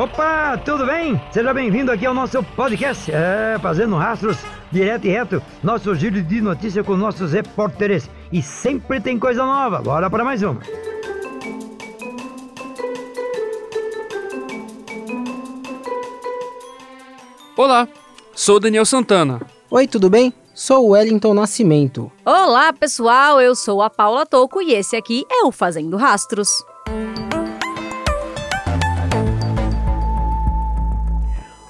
Opa, tudo bem? Seja bem-vindo aqui ao nosso podcast, é, fazendo rastros direto e reto, nosso giro de notícia com nossos repórteres. E sempre tem coisa nova, bora para mais uma. Olá, sou Daniel Santana. Oi, tudo bem? Sou o Wellington Nascimento. Olá, pessoal, eu sou a Paula Toco e esse aqui é o Fazendo Rastros.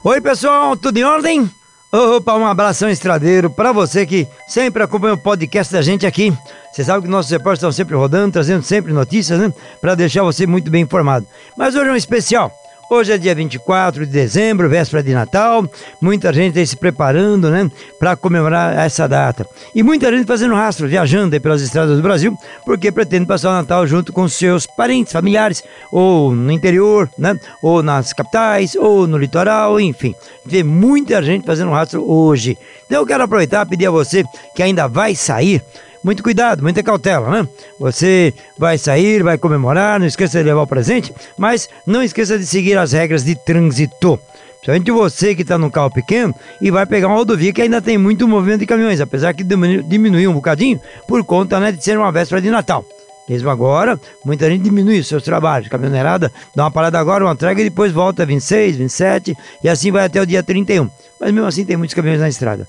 Oi, pessoal, tudo em ordem? Opa, um abração estradeiro para você que sempre acompanha o podcast da gente aqui. Você sabe que nossos repórteres estão sempre rodando, trazendo sempre notícias, né? Para deixar você muito bem informado. Mas hoje é um especial. Hoje é dia 24 de dezembro, véspera de Natal. Muita gente aí se preparando, né, para comemorar essa data. E muita gente fazendo rastro, viajando aí pelas estradas do Brasil, porque pretende passar o Natal junto com seus parentes, familiares, ou no interior, né, ou nas capitais, ou no litoral, enfim. Vê muita gente fazendo rastro hoje. Então eu quero aproveitar e pedir a você que ainda vai sair muito cuidado, muita cautela, né? Você vai sair, vai comemorar, não esqueça de levar o presente, mas não esqueça de seguir as regras de trânsito. Principalmente você que está no carro pequeno e vai pegar uma rodovia que ainda tem muito movimento de caminhões, apesar que diminuiu um bocadinho por conta né, de ser uma véspera de Natal. Mesmo agora, muita gente diminui os seus trabalhos. Caminhoneirada dá uma parada agora, uma entrega e depois volta 26, 27 e assim vai até o dia 31. Mas mesmo assim tem muitos caminhões na estrada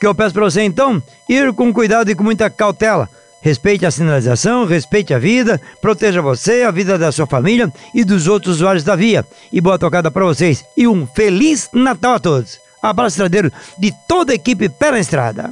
que eu peço para você então ir com cuidado e com muita cautela. Respeite a sinalização, respeite a vida, proteja você, a vida da sua família e dos outros usuários da via. E boa tocada para vocês e um feliz Natal a todos. Abraço estradeiro de toda a equipe Pé na Estrada.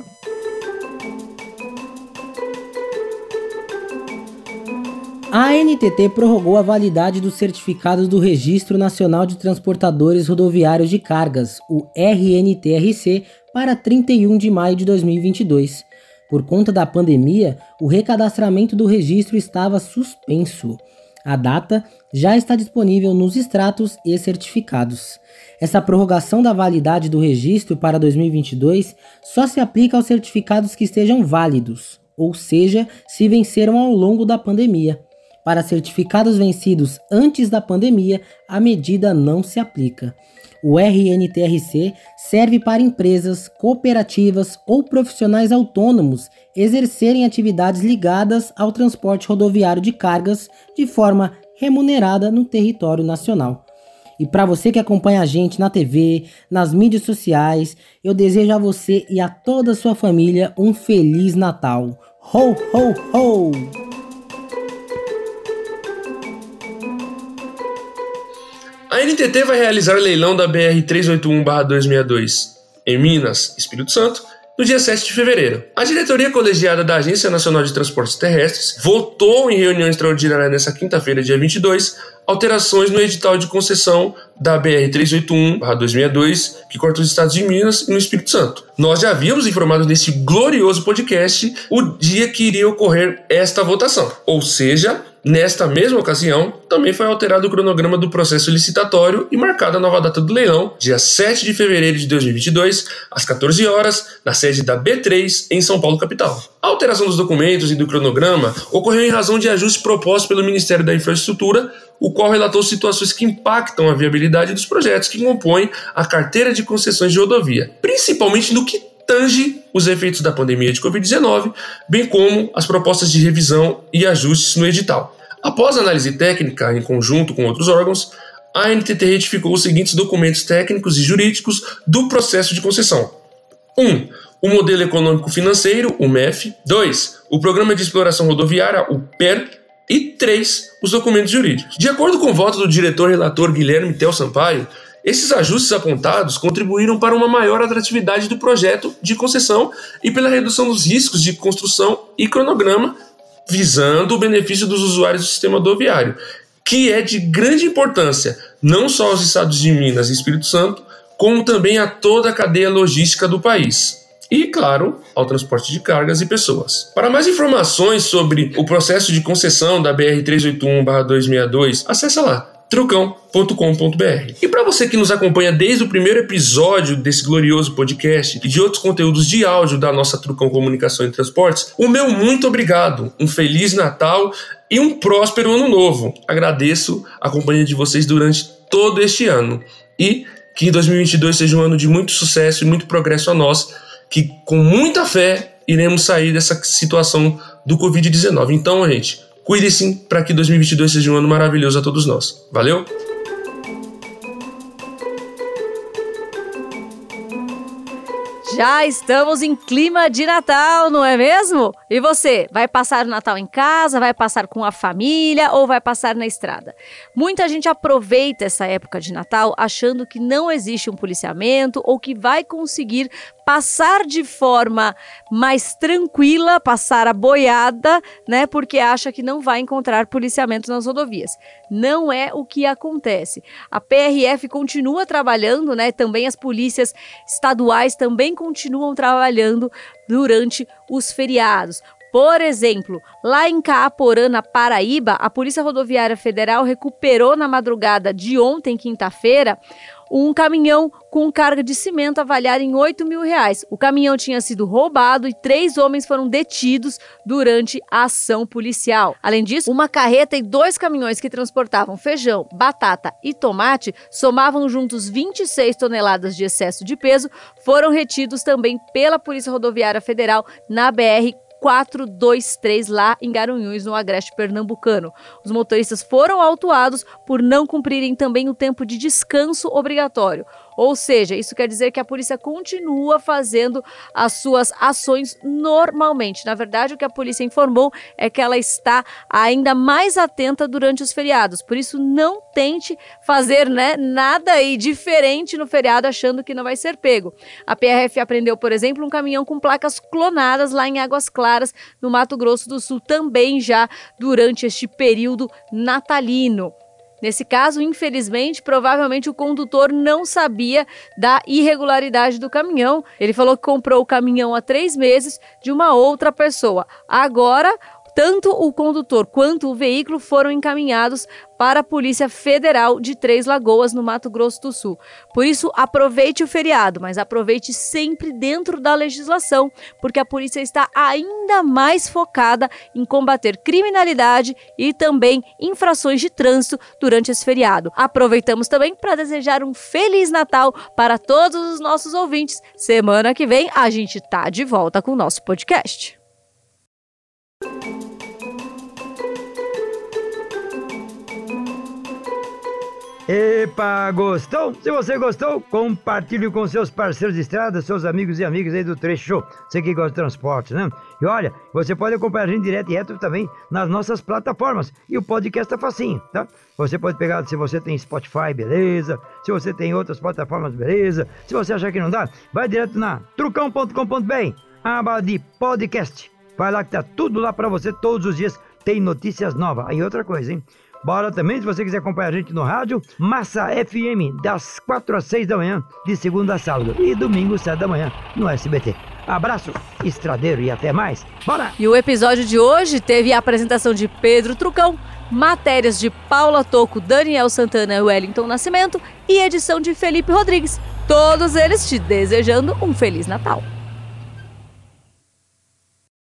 A ANTT prorrogou a validade dos certificados do Registro Nacional de Transportadores Rodoviários de Cargas, o RNTRC, para 31 de maio de 2022. Por conta da pandemia, o recadastramento do registro estava suspenso. A data já está disponível nos extratos e certificados. Essa prorrogação da validade do registro para 2022 só se aplica aos certificados que estejam válidos, ou seja, se venceram ao longo da pandemia. Para certificados vencidos antes da pandemia, a medida não se aplica. O RNTRC serve para empresas, cooperativas ou profissionais autônomos exercerem atividades ligadas ao transporte rodoviário de cargas de forma remunerada no território nacional. E para você que acompanha a gente na TV, nas mídias sociais, eu desejo a você e a toda a sua família um feliz Natal. Ho, ho, ho! A NTT vai realizar leilão da BR-381-262 em Minas, Espírito Santo, no dia 7 de fevereiro. A diretoria colegiada da Agência Nacional de Transportes Terrestres votou em reunião extraordinária nesta quinta-feira, dia 22, alterações no edital de concessão da BR-381-262, que corta os estados de Minas e no Espírito Santo. Nós já havíamos informado nesse glorioso podcast o dia que iria ocorrer esta votação, ou seja, Nesta mesma ocasião, também foi alterado o cronograma do processo licitatório e marcada a nova data do leilão, dia 7 de fevereiro de 2022, às 14 horas, na sede da B3, em São Paulo, capital. A alteração dos documentos e do cronograma ocorreu em razão de ajuste proposto pelo Ministério da Infraestrutura, o qual relatou situações que impactam a viabilidade dos projetos que compõem a carteira de concessões de rodovia, principalmente no que tange os efeitos da pandemia de Covid-19, bem como as propostas de revisão e ajustes no edital. Após análise técnica em conjunto com outros órgãos, a NTT retificou os seguintes documentos técnicos e jurídicos do processo de concessão: 1. Um, o modelo econômico financeiro, o MEF. 2. O programa de exploração rodoviária, o PER. E 3. Os documentos jurídicos. De acordo com o voto do diretor relator Guilherme Tel Sampaio, esses ajustes apontados contribuíram para uma maior atratividade do projeto de concessão e pela redução dos riscos de construção e cronograma, visando o benefício dos usuários do sistema rodoviário, que é de grande importância não só aos estados de Minas e Espírito Santo, como também a toda a cadeia logística do país. E, claro, ao transporte de cargas e pessoas. Para mais informações sobre o processo de concessão da BR-381-262, acessa lá trucão.com.br. E para você que nos acompanha desde o primeiro episódio desse glorioso podcast e de outros conteúdos de áudio da nossa Trucão Comunicação e Transportes, o meu muito obrigado, um feliz Natal e um próspero ano novo. Agradeço a companhia de vocês durante todo este ano. E que 2022 seja um ano de muito sucesso e muito progresso a nós, que com muita fé iremos sair dessa situação do Covid-19. Então, gente, cuide-se para que 2022 seja um ano maravilhoso a todos nós. Valeu? Já estamos em clima de Natal, não é mesmo? E você, vai passar o Natal em casa, vai passar com a família ou vai passar na estrada? Muita gente aproveita essa época de Natal achando que não existe um policiamento ou que vai conseguir passar de forma mais tranquila, passar a boiada, né? Porque acha que não vai encontrar policiamento nas rodovias. Não é o que acontece. A PRF continua trabalhando, né? Também as polícias estaduais também continuam trabalhando durante os feriados. Por exemplo, lá em Caaporã, na Paraíba, a Polícia Rodoviária Federal recuperou na madrugada de ontem, quinta-feira, um caminhão com carga de cimento avaliada em 8 mil reais. O caminhão tinha sido roubado e três homens foram detidos durante a ação policial. Além disso, uma carreta e dois caminhões que transportavam feijão, batata e tomate somavam juntos 26 toneladas de excesso de peso, foram retidos também pela Polícia Rodoviária Federal na BR 423 lá em Garanhuns, no Agreste Pernambucano. Os motoristas foram autuados por não cumprirem também o tempo de descanso obrigatório. Ou seja, isso quer dizer que a polícia continua fazendo as suas ações normalmente. Na verdade, o que a polícia informou é que ela está ainda mais atenta durante os feriados. Por isso, não tente fazer né, nada aí diferente no feriado achando que não vai ser pego. A PRF apreendeu, por exemplo, um caminhão com placas clonadas lá em Águas Claras, no Mato Grosso do Sul, também já durante este período natalino. Nesse caso, infelizmente, provavelmente o condutor não sabia da irregularidade do caminhão. Ele falou que comprou o caminhão há três meses de uma outra pessoa. Agora, tanto o condutor quanto o veículo foram encaminhados para a Polícia Federal de Três Lagoas, no Mato Grosso do Sul. Por isso, aproveite o feriado, mas aproveite sempre dentro da legislação, porque a polícia está ainda mais focada em combater criminalidade e também infrações de trânsito durante esse feriado. Aproveitamos também para desejar um Feliz Natal para todos os nossos ouvintes. Semana que vem a gente tá de volta com o nosso podcast. Epa, gostou? Se você gostou, compartilhe com seus parceiros de estrada, seus amigos e amigas aí do Trecho. Você que gosta de transporte, né? E olha, você pode acompanhar a gente direto e reto também nas nossas plataformas. E o podcast é facinho, tá? Você pode pegar, se você tem Spotify, beleza. Se você tem outras plataformas, beleza. Se você achar que não dá, vai direto na trucão.com.br, aba de podcast. Vai lá que tá tudo lá para você todos os dias. Tem notícias novas. Aí outra coisa, hein? Bora também, se você quiser acompanhar a gente no rádio, Massa FM, das 4 às 6 da manhã, de segunda a sábado. E domingo, 7 da manhã, no SBT. Abraço, estradeiro e até mais. Bora! E o episódio de hoje teve a apresentação de Pedro Trucão, matérias de Paula Toco, Daniel Santana e Wellington Nascimento e edição de Felipe Rodrigues. Todos eles te desejando um Feliz Natal.